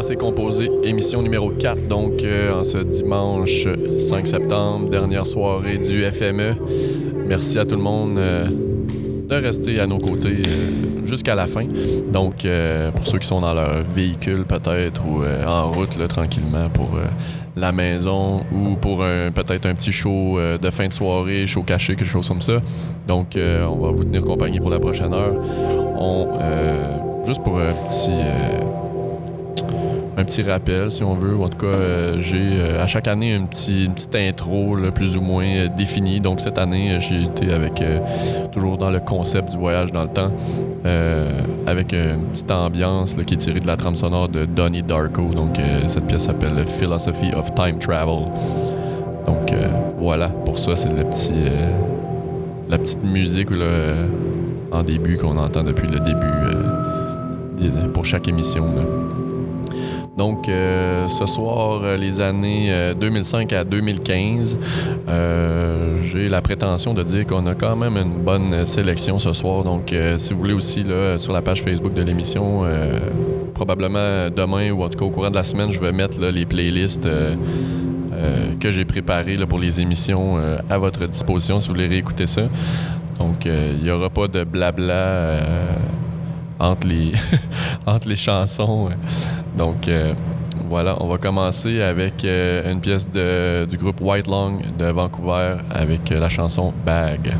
Passé composé, émission numéro 4, donc euh, en ce dimanche 5 septembre, dernière soirée du FME. Merci à tout le monde euh, de rester à nos côtés euh, jusqu'à la fin. Donc, pour ceux qui sont dans leur véhicule peut-être ou en route tranquillement pour la maison ou pour peut-être un petit show de fin de soirée, show caché, quelque chose comme ça. Donc, on va vous tenir compagnie pour la prochaine heure. On, juste pour un petit, un petit rappel, si on veut, ou en tout cas, euh, j'ai euh, à chaque année un petit, une petite intro plus ou moins euh, définie. Donc, cette année, j'ai été avec toujours dans le concept du voyage dans le temps, avec une petite ambiance qui est tirée de la trame sonore de Donnie Darko. Donc, cette pièce s'appelle Philosophy of Time Travel. Donc, voilà, pour ça, c'est le petit, la petite musique en début qu'on entend depuis le début pour chaque émission. Donc, euh, ce soir, euh, les années euh, 2005 à 2015, euh, j'ai la prétention de dire qu'on a quand même une bonne euh, sélection ce soir. Donc, euh, si vous voulez aussi, sur la page Facebook de l'émission, euh, probablement demain ou en tout cas au courant de la semaine, je vais mettre les playlists euh, euh, que j'ai préparées pour les émissions euh, à votre disposition si vous voulez réécouter ça. Donc, euh, il n'y aura pas de blabla euh, entre, les chansons. Donc, euh, voilà, on va commencer avec euh, une pièce de- du groupe White Long de Vancouver avec euh, la chanson Bag.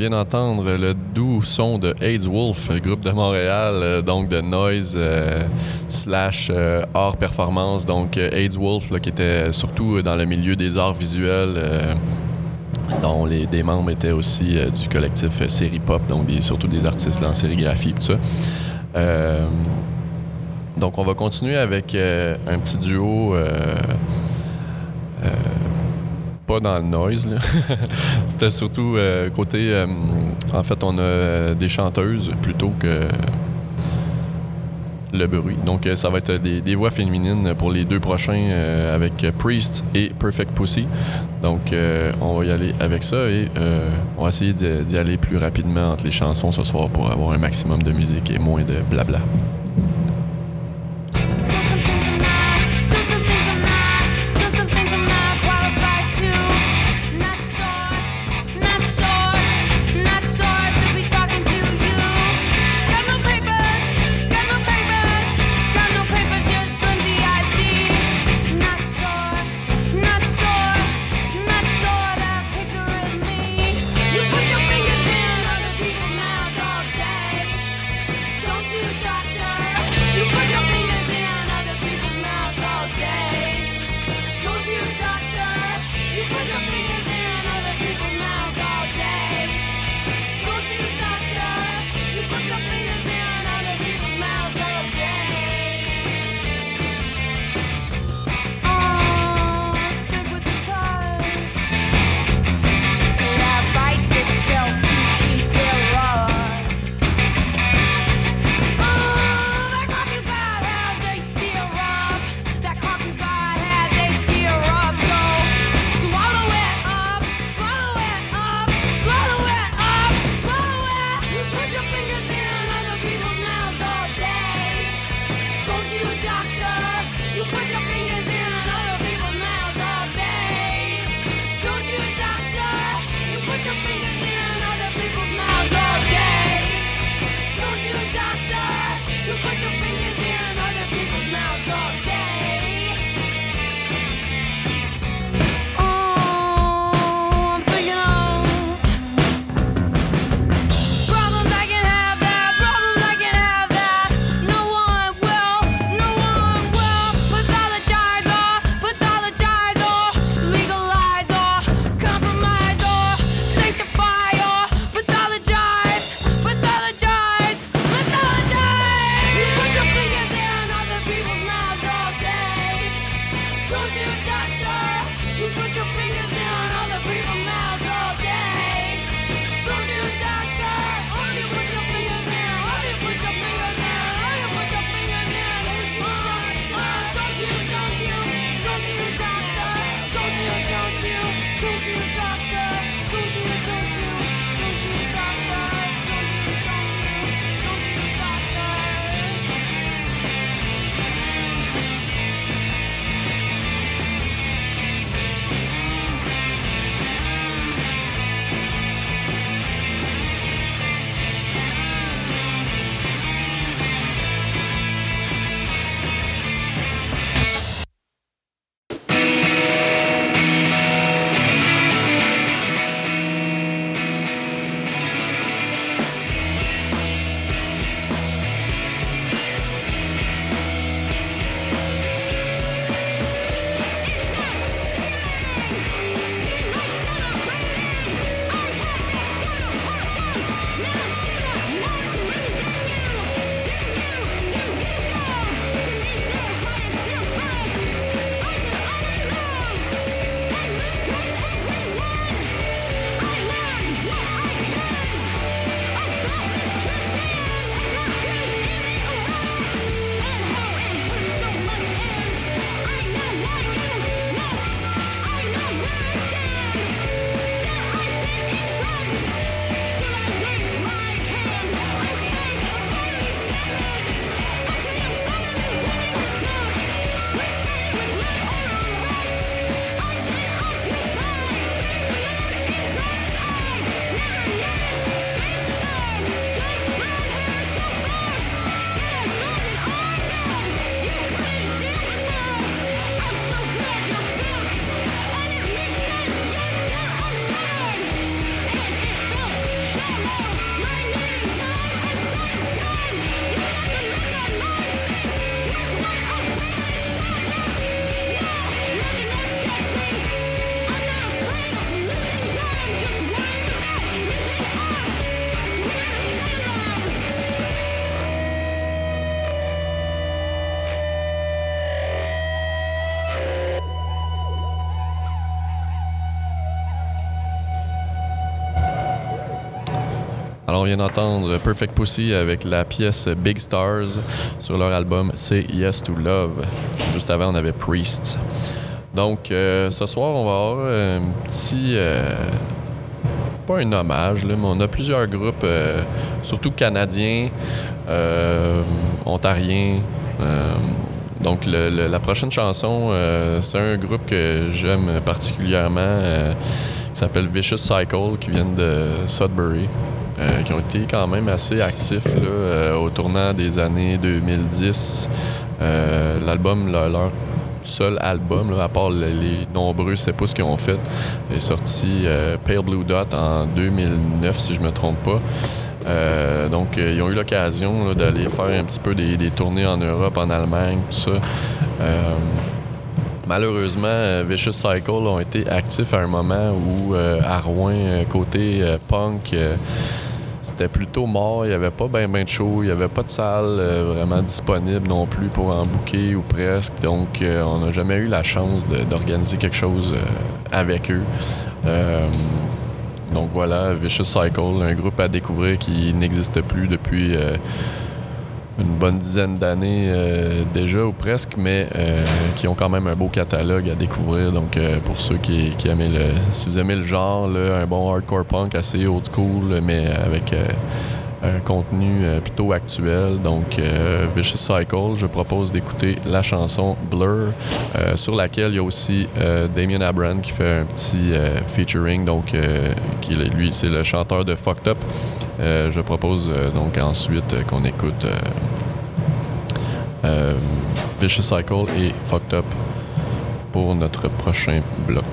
Vient d'entendre le doux son de AIDS Wolf, groupe de Montréal, euh, donc de noise euh, slash euh, art performance. Donc, AIDS Wolf, qui était surtout dans le milieu des arts visuels, dont les, des membres étaient aussi du collectif Série Pop, donc surtout des artistes en sérigraphie, tout ça. donc, on va continuer avec un petit duo dans le noise. C'était surtout euh, côté. Euh, en fait, on a des chanteuses plutôt que le bruit. Donc, euh, ça va être des, voix féminines pour les deux prochains avec Priest et Perfect Pussy. Donc, on va y aller avec ça et on va essayer d'y aller plus rapidement entre les chansons ce soir pour avoir un maximum de musique et moins de blabla. On vient d'entendre Perfect Pussy avec la pièce Big Stars sur leur album Say Yes to Love. Juste avant, on avait Priests. Donc, euh, ce soir, on va avoir un petit. Euh, pas un hommage, mais on a plusieurs groupes, euh, surtout canadiens, ontariens. donc, la prochaine chanson, c'est un groupe que j'aime particulièrement qui s'appelle Vicious Cycle, qui vient de Sudbury. Qui ont été quand même assez actifs là, au tournant des années 2010. L'album leur seul album, à part les, nombreux ce qu'ils ont fait, est sorti euh, Pale Blue Dot en 2009, si je me trompe pas. Euh, donc, euh, ils ont eu l'occasion d'aller faire un petit peu des, tournées en Europe, en Allemagne, tout ça. malheureusement, Vicious Cycle ont été actifs à un moment où, à Rouen, côté punk, c'était plutôt mort. Il n'y avait pas bien ben de show. Il n'y avait pas de salle euh, vraiment disponible non plus pour en ou presque. Donc, euh, on n'a jamais eu la chance d'organiser quelque chose euh, avec eux. donc voilà, Vicious Cycle, un groupe à découvrir qui n'existe plus depuis une bonne dizaine d'années euh, déjà ou presque, mais euh, qui ont quand même un beau catalogue à découvrir. Donc euh, pour ceux qui, aiment le, si vous aimez le genre, un bon hardcore punk assez old school, mais avec contenu plutôt actuel. Donc Vicious Cycle, je propose d'écouter la chanson Blur, sur laquelle il y a aussi Damien Abran qui fait un petit featuring. Donc qui lui c'est le chanteur de Fucked Up. Euh, je propose euh, donc ensuite qu'on écoute euh, Vicious Cycle et Fucked Up pour notre prochain bloc.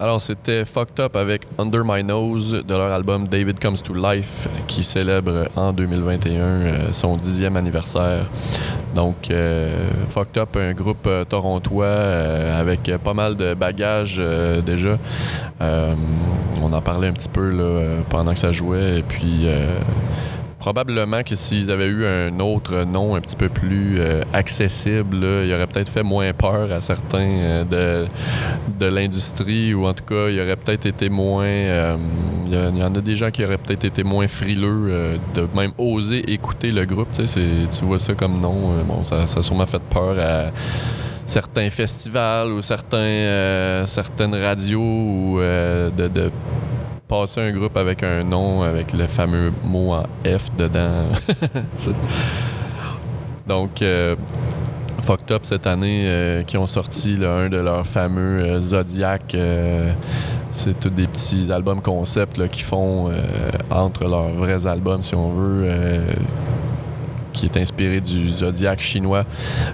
Alors, c'était Fucked Up avec Under My Nose de leur album David Comes to Life qui célèbre en 2021 euh, son dixième anniversaire. Donc, euh, Fucked Up, un groupe euh, torontois avec pas mal de bagages déjà. On en parlait un petit peu là, pendant que ça jouait. Et puis, probablement que s'ils avaient eu un autre nom un petit peu plus euh, accessible, il aurait peut-être fait moins peur à certains euh, de, de l'industrie ou en tout cas, il aurait peut-être été moins. euh, il y, en a des gens qui auraient peut-être été moins frileux de même oser écouter le groupe. Tu, sais, tu vois ça comme nom. bon, ça, a sûrement fait peur à certains festivals ou certains, certaines radios ou de passer un groupe avec un nom avec le fameux mot en F dedans. Donc, euh, Up cette année, euh, qui ont sorti un de leurs fameux euh, Zodiac. euh, c'est tous des petits albums concept qu'ils font entre leurs vrais albums, si on veut. Qui est inspiré du Zodiac chinois.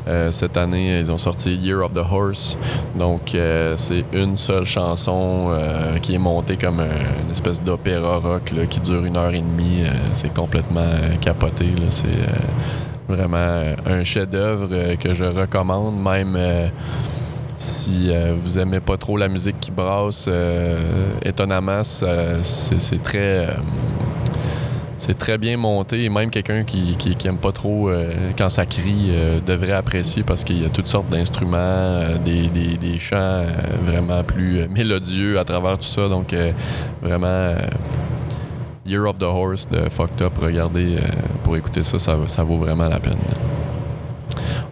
Euh, cette année, ils ont sorti Year of the Horse. Donc, euh, c'est une seule chanson euh, qui est montée comme un- une espèce d'opéra rock là, qui dure une heure et demie. C'est complètement capoté. C'est vraiment un chef-d'œuvre que je recommande, même. si vous aimez pas trop la musique qui brasse, étonnamment, c'est très, c'est très bien monté. Et même quelqu'un qui, qui, aime pas trop euh, quand ça crie euh, devrait apprécier parce qu'il y a toutes sortes d'instruments, euh, des, des- chants vraiment plus mélodieux à travers tout ça. Donc, vraiment, Year of the Horse de Fucked Up, regardez, pour écouter ça, ça vaut vraiment la peine.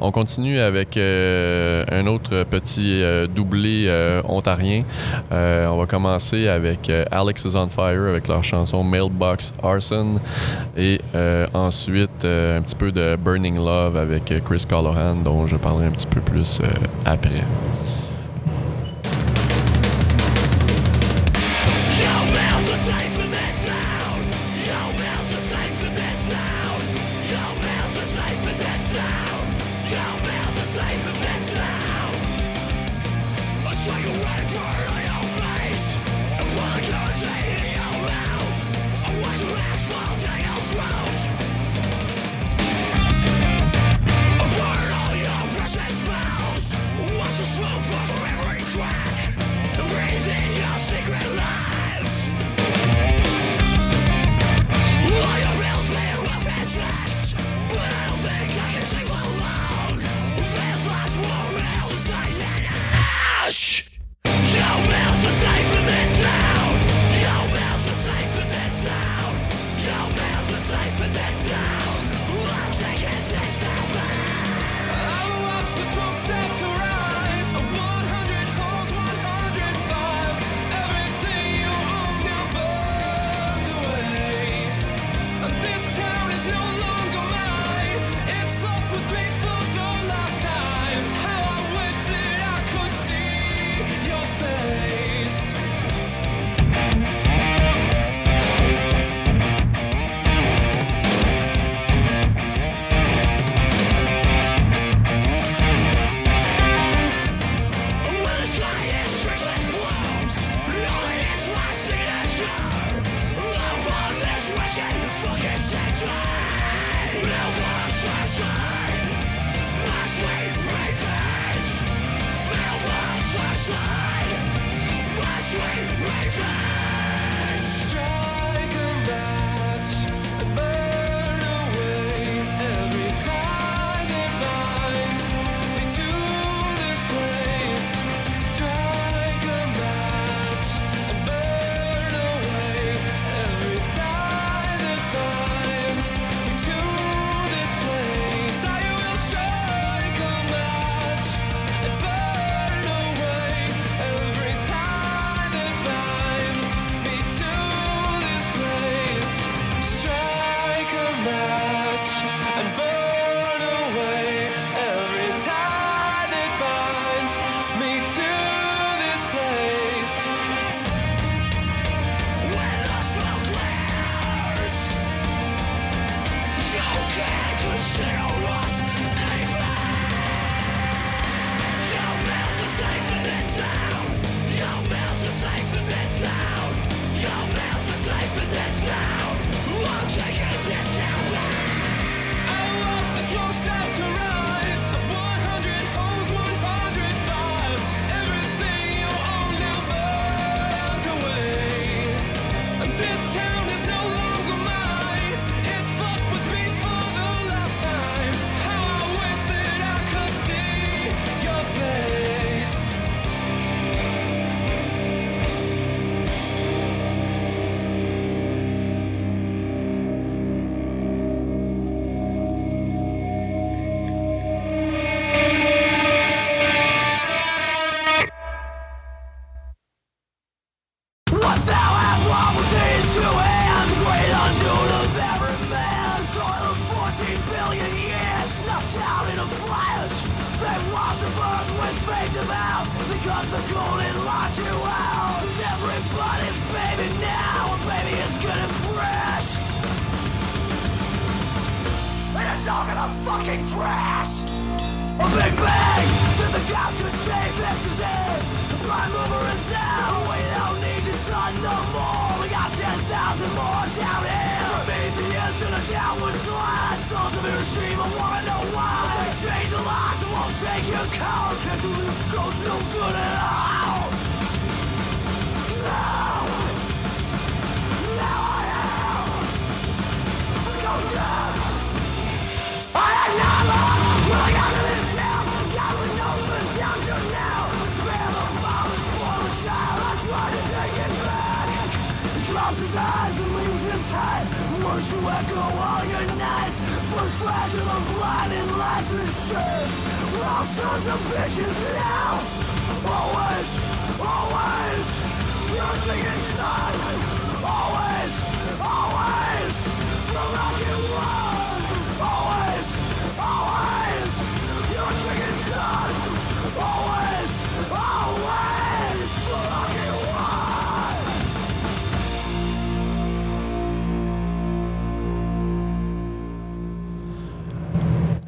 On continue avec euh, un autre petit euh, doublé euh, ontarien. On va commencer avec Alex is on Fire avec leur chanson Mailbox Arson et ensuite un petit peu de Burning Love avec Chris Callahan dont je parlerai un petit peu plus après.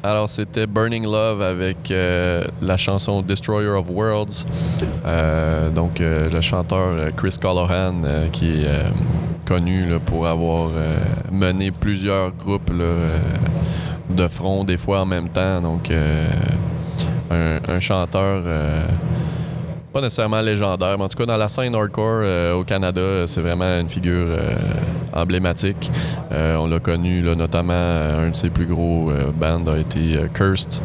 Alors, c'était Burning Love avec euh, la chanson Destroyer of Worlds. Euh, donc, euh, le chanteur Chris Callahan, qui est connu pour avoir mené plusieurs groupes de front, des fois en même temps. Donc, un, chanteur pas nécessairement légendaire, mais en tout cas dans la scène hardcore au Canada, c'est vraiment une figure emblématique. Euh, on l'a connu notamment, euh, un de ses plus gros euh, bands a été Cursed.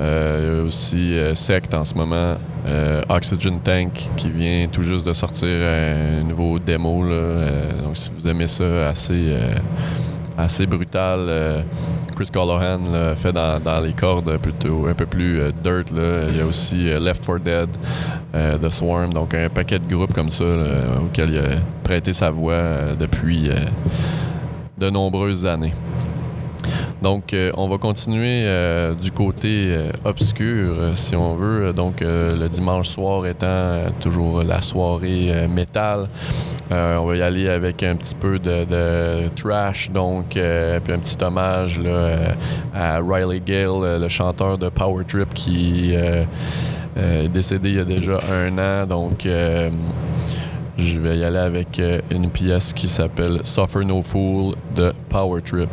Il y a aussi Sect en ce moment, Oxygen Tank qui vient tout juste de sortir un nouveau démo. là. Donc si vous aimez ça assez, assez brutal, Chris Callahan fait dans, les cordes plutôt un peu plus dirt. Là. Il y a aussi Left 4 Dead, The Swarm, donc un paquet de groupes comme ça auxquels il a prêté sa voix euh, depuis euh, de nombreuses années. Donc, euh, on va continuer du côté obscur, si on veut. Donc, le dimanche soir étant toujours la soirée métal, on va y aller avec un petit peu de, trash, donc, puis un petit hommage à Riley Gale, le chanteur de Power Trip qui est décédé il y a déjà un an. Donc, je vais y aller avec euh, une pièce qui s'appelle Suffer No Fool de Power Trip.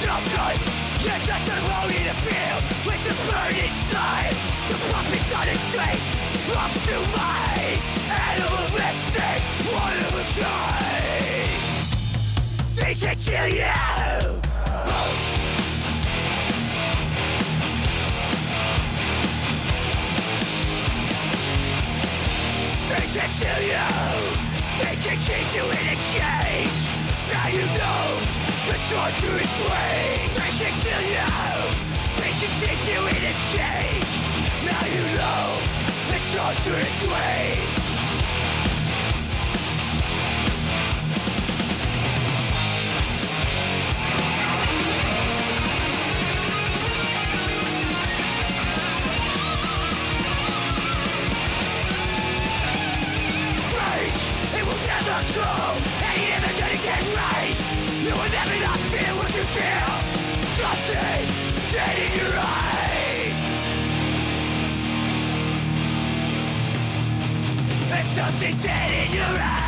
You're just alone in a field with the burning sun. The puppets on the street, off to my animalistic, one of a kind. They can kill you. They can kill you. They can keep you in a cage. Now you know the torture is free. They can kill you. They can keep you in a cage. Now you know the torture is free. Rage, it will never grow Never not what you feel. Something dead in your eyes. There's something dead in your eyes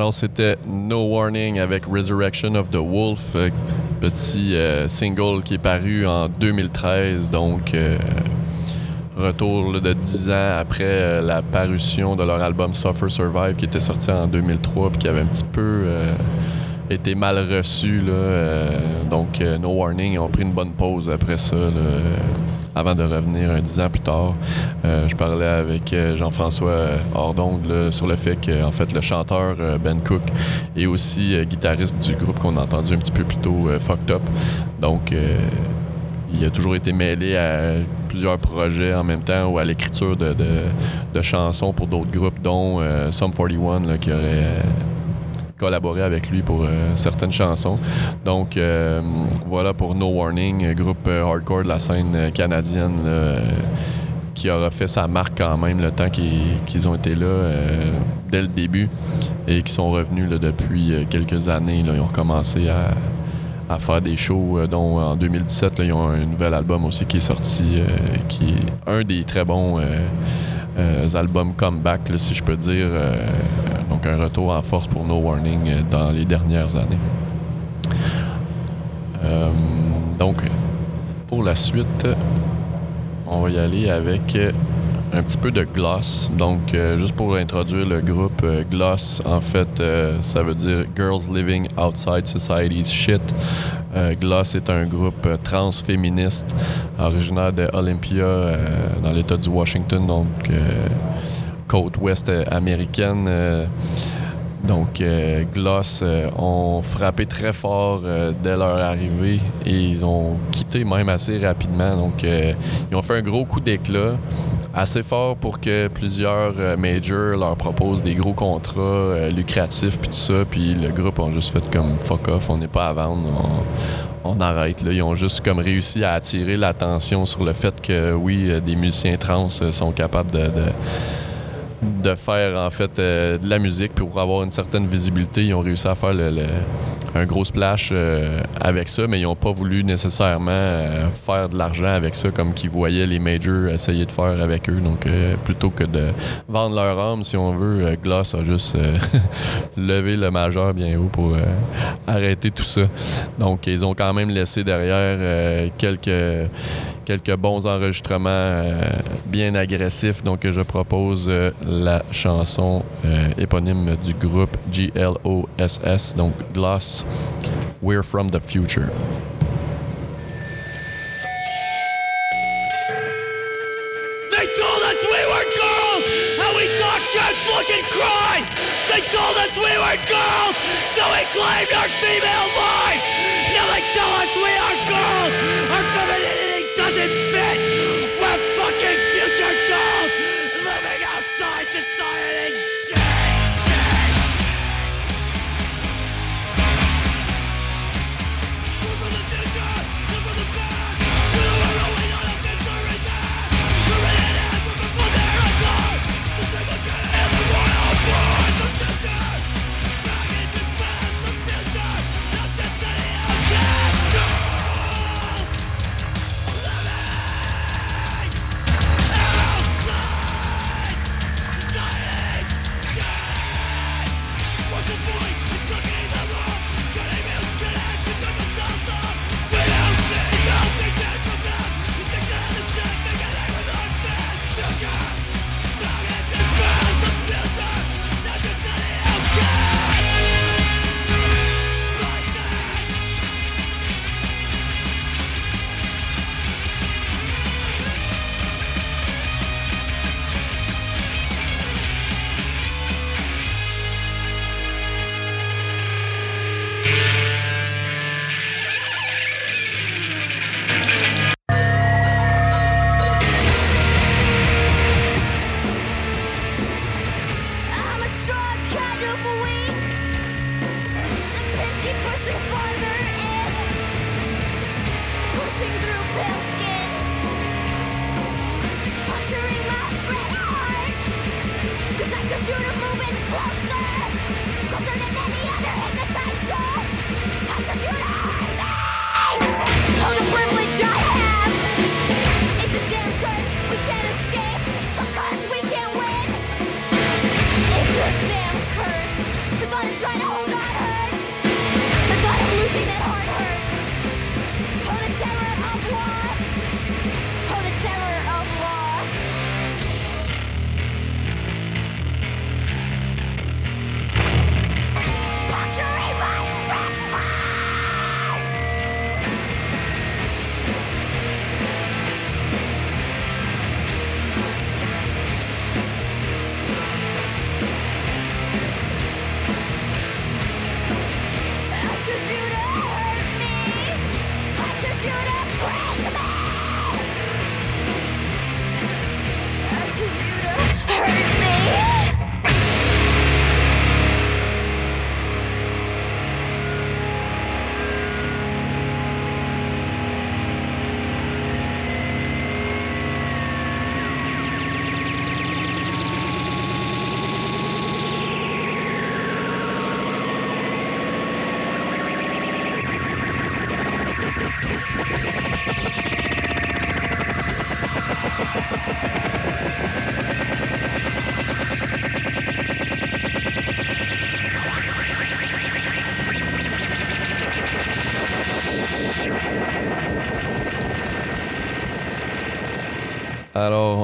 Alors, c'était No Warning avec Resurrection of the Wolf, euh, petit euh, single qui est paru en 2013, donc euh, retour de 10 ans après la parution de leur album Suffer Survive qui était sorti en 2003 puis qui avait un petit peu été mal reçu. Donc, No Warning, ils ont pris une bonne pause après ça. Avant de revenir un dix ans plus tard, Euh, je parlais avec euh, Jean-François euh, Hordongle là, sur le fait que fait le chanteur Ben Cook est aussi guitariste du groupe qu'on a entendu un petit peu plus tôt, Fucked Up. Donc il a toujours été mêlé à plusieurs projets en même temps ou à l'écriture de, de- chansons pour d'autres groupes, dont Sum 41 là, qui aurait collaboré avec lui pour euh, certaines chansons. Donc euh, voilà pour No Warning, euh, groupe hardcore de la scène canadienne qui aura fait sa marque quand même le temps qu'ils ont été là dès le début et qui sont revenus depuis quelques années. ils ont recommencé à, faire des shows, dont en 2017, là, ils ont un nouvel album aussi qui est sorti, qui est un des très bons albums comeback, si je peux dire. Un retour en force pour No Warning euh, dans les dernières années. Euh, donc, pour la suite, on va y aller avec euh, un petit peu de Gloss. Donc, juste pour introduire le groupe, Gloss, en fait, ça veut dire Girls Living Outside Society's Shit. Gloss est un groupe transféministe originaire de Olympia, dans l'État du Washington, donc côte ouest euh, américaine. euh, donc, euh, Gloss ont frappé très fort dès leur arrivée et ils ont quitté même assez rapidement. Donc, ils ont fait un gros coup d'éclat, assez fort pour que plusieurs majors leur proposent des gros contrats lucratifs puis tout ça. Puis le groupe ont juste fait comme fuck off, on n'est pas à vendre, on, arrête. Là. Ils ont juste comme réussi à attirer l'attention sur le fait que oui, des musiciens trans sont capables de Mm. De faire en fait euh, de la musique pour avoir une certaine visibilité. Ils ont réussi à faire un gros splash euh, avec ça, mais ils n'ont pas voulu nécessairement euh, faire de l'argent avec ça comme qu'ils voyaient les majors essayer de faire avec eux. Donc plutôt que de vendre leur âme, si on veut, Gloss a juste levé le majeur bien haut pour arrêter tout ça. Donc ils ont quand même laissé derrière quelques quelques bons enregistrements bien agressifs. Donc, je propose euh, la chanson euh, éponyme du groupe GLOSS, donc Gloss, We're from the Future. They told us we were girls, and we thought just look and cry. They told us we were girls, so we claimed our female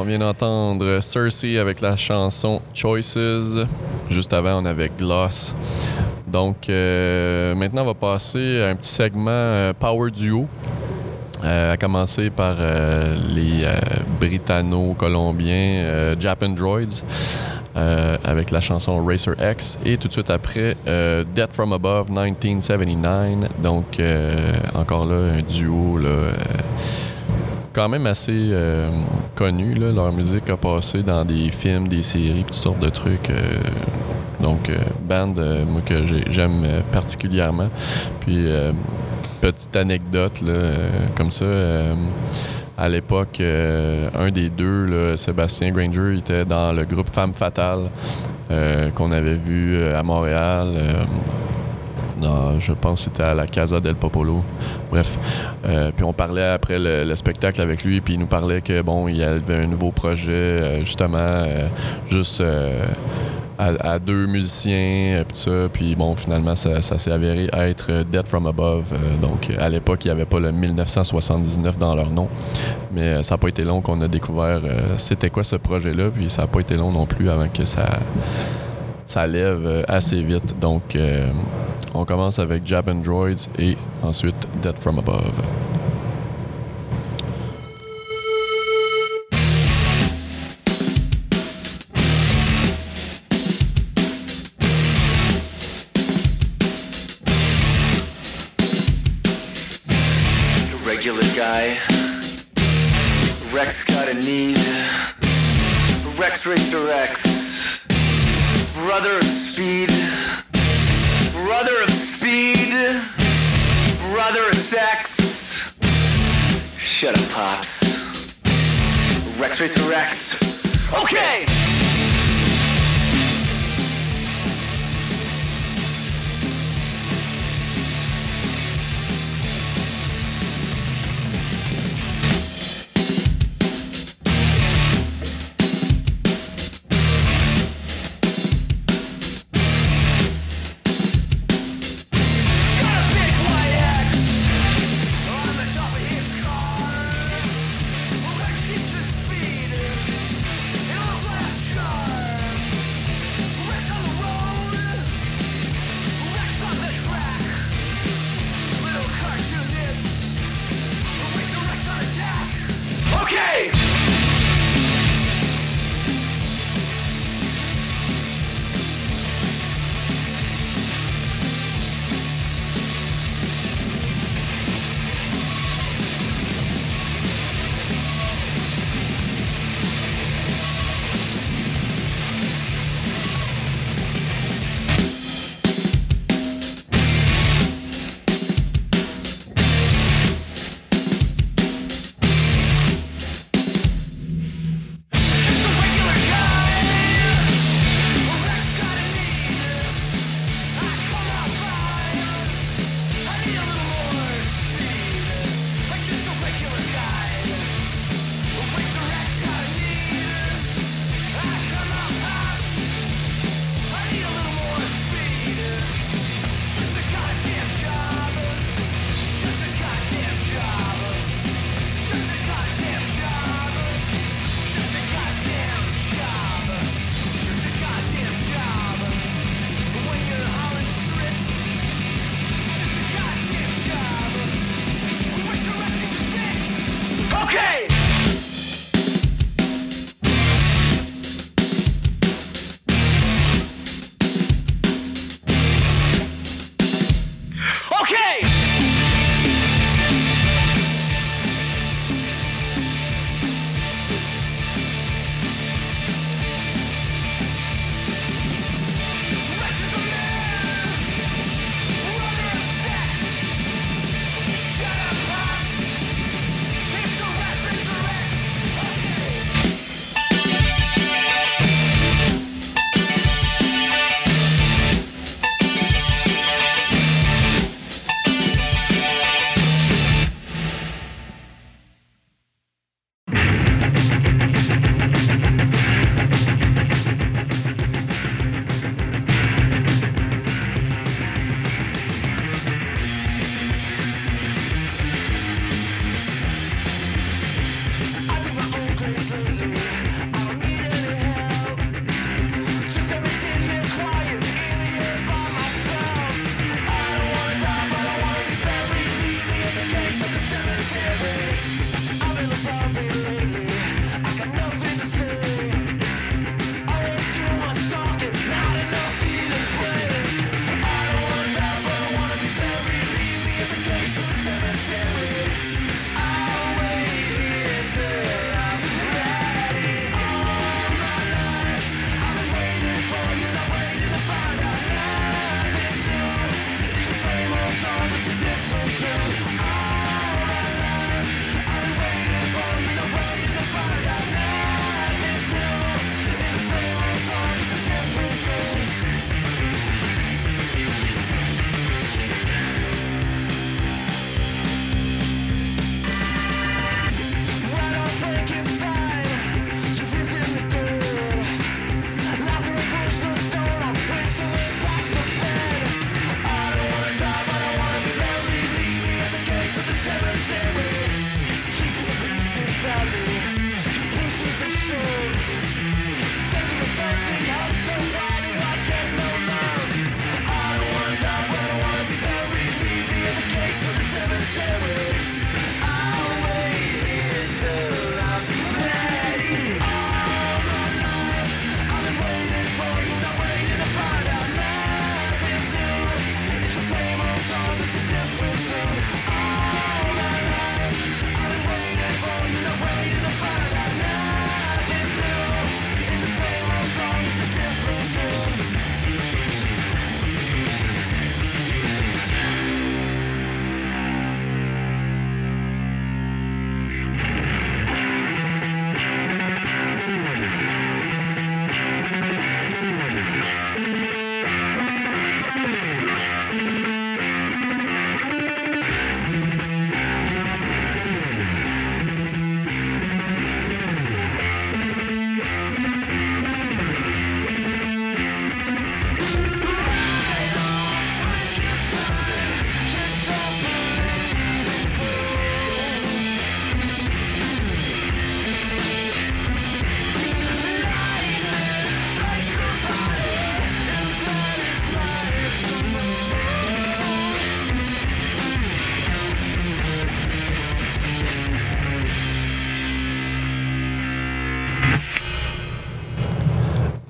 vient d'entendre Cersei avec la chanson Choices. Juste avant, on avait Gloss. Donc, euh, maintenant, on va passer à un petit segment euh, Power Duo. Euh, à commencer par les Britanno-Colombiens Japan Droids avec la chanson Racer X et tout de suite après Death from Above 1979 donc encore là un duo là, quand même assez euh, connu là. leur musique a passé dans des films des séries toutes sortes de trucs euh, donc euh, band euh, moi que j'ai- j'aime euh, particulièrement puis petite anecdote comme ça. à l'époque, un des deux, là, Sébastien Granger, était dans le groupe Femme Fatale qu'on avait vu à Montréal. Dans- je pense que c'était à la Casa del Popolo. Bref. Euh, puis on parlait après le, le spectacle avec lui, puis il nous parlait que bon, il y avait un nouveau projet, euh, justement, euh, juste à, deux musiciens, puis ça. Puis bon, finalement, ça, s'est avéré être Dead from Above. Donc à l'époque, il n'y avait pas le 1979 dans leur nom. Mais ça n'a pas été long qu'on a découvert c'était quoi ce projet-là, puis ça n'a pas été long non plus avant que ça ça lève assez vite. Donc, on commence avec Japan Droids et ensuite Death from Above. Rex got a need. Rex Racer X. Brother of speed. Brother of speed. Brother of sex. Shut up, Pops. Rex Racer X. Okay!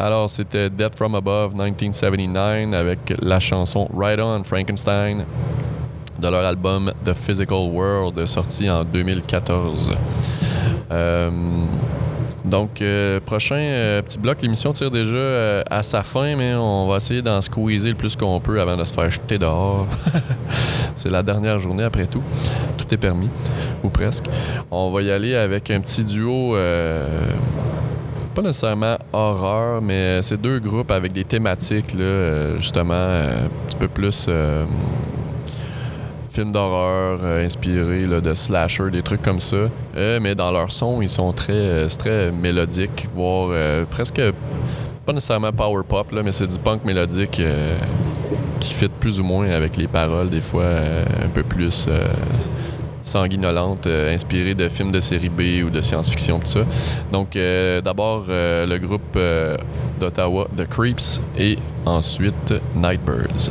Alors, c'était Death from Above 1979 avec la chanson Right On Frankenstein de leur album The Physical World sorti en 2014. Euh, donc, euh, prochain euh, petit bloc, l'émission tire déjà à sa fin, mais on va essayer d'en squeezer le plus qu'on peut avant de se faire jeter dehors. C'est la dernière journée après tout. Tout est permis, ou presque. On va y aller avec un petit duo, pas nécessairement horreur, mais c'est deux groupes avec des thématiques, là, euh, justement, euh, un petit peu plus euh, films d'horreur inspirés là, de slasher, des trucs comme ça. Mais dans leur son, ils sont très, très mélodiques, voire presque pas nécessairement power pop, là, mais c'est du punk mélodique qui fit plus ou moins avec les paroles, des fois un peu plus sanguinolentes, euh, inspirées de films de série B ou de science-fiction, tout ça. Donc, euh, d'abord, euh, le groupe d'Ottawa, The Creeps, et ensuite Nightbirds.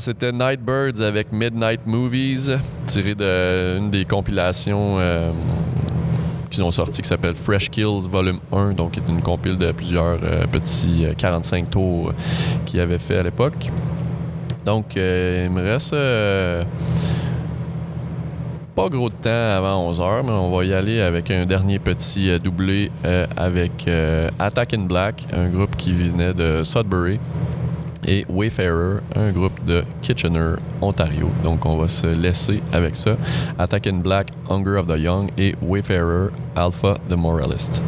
C'était Nightbirds avec Midnight Movies, tiré d'une des compilations euh, qu'ils ont sorti qui s'appelle Fresh Kills Volume 1, donc qui est une compile de plusieurs euh, petits euh, 45 tours qu'ils avaient fait à l'époque. Donc, euh, il me reste euh, pas gros de temps avant 11h, mais on va y aller avec un dernier petit euh, doublé euh, avec euh, Attack in Black, un groupe qui venait de Sudbury, et Wayfarer, un groupe de Kitchener, Ontario. Donc on va se laisser avec ça. Attack in Black, Hunger of the Young et Wayfarer, Alpha the Moralist.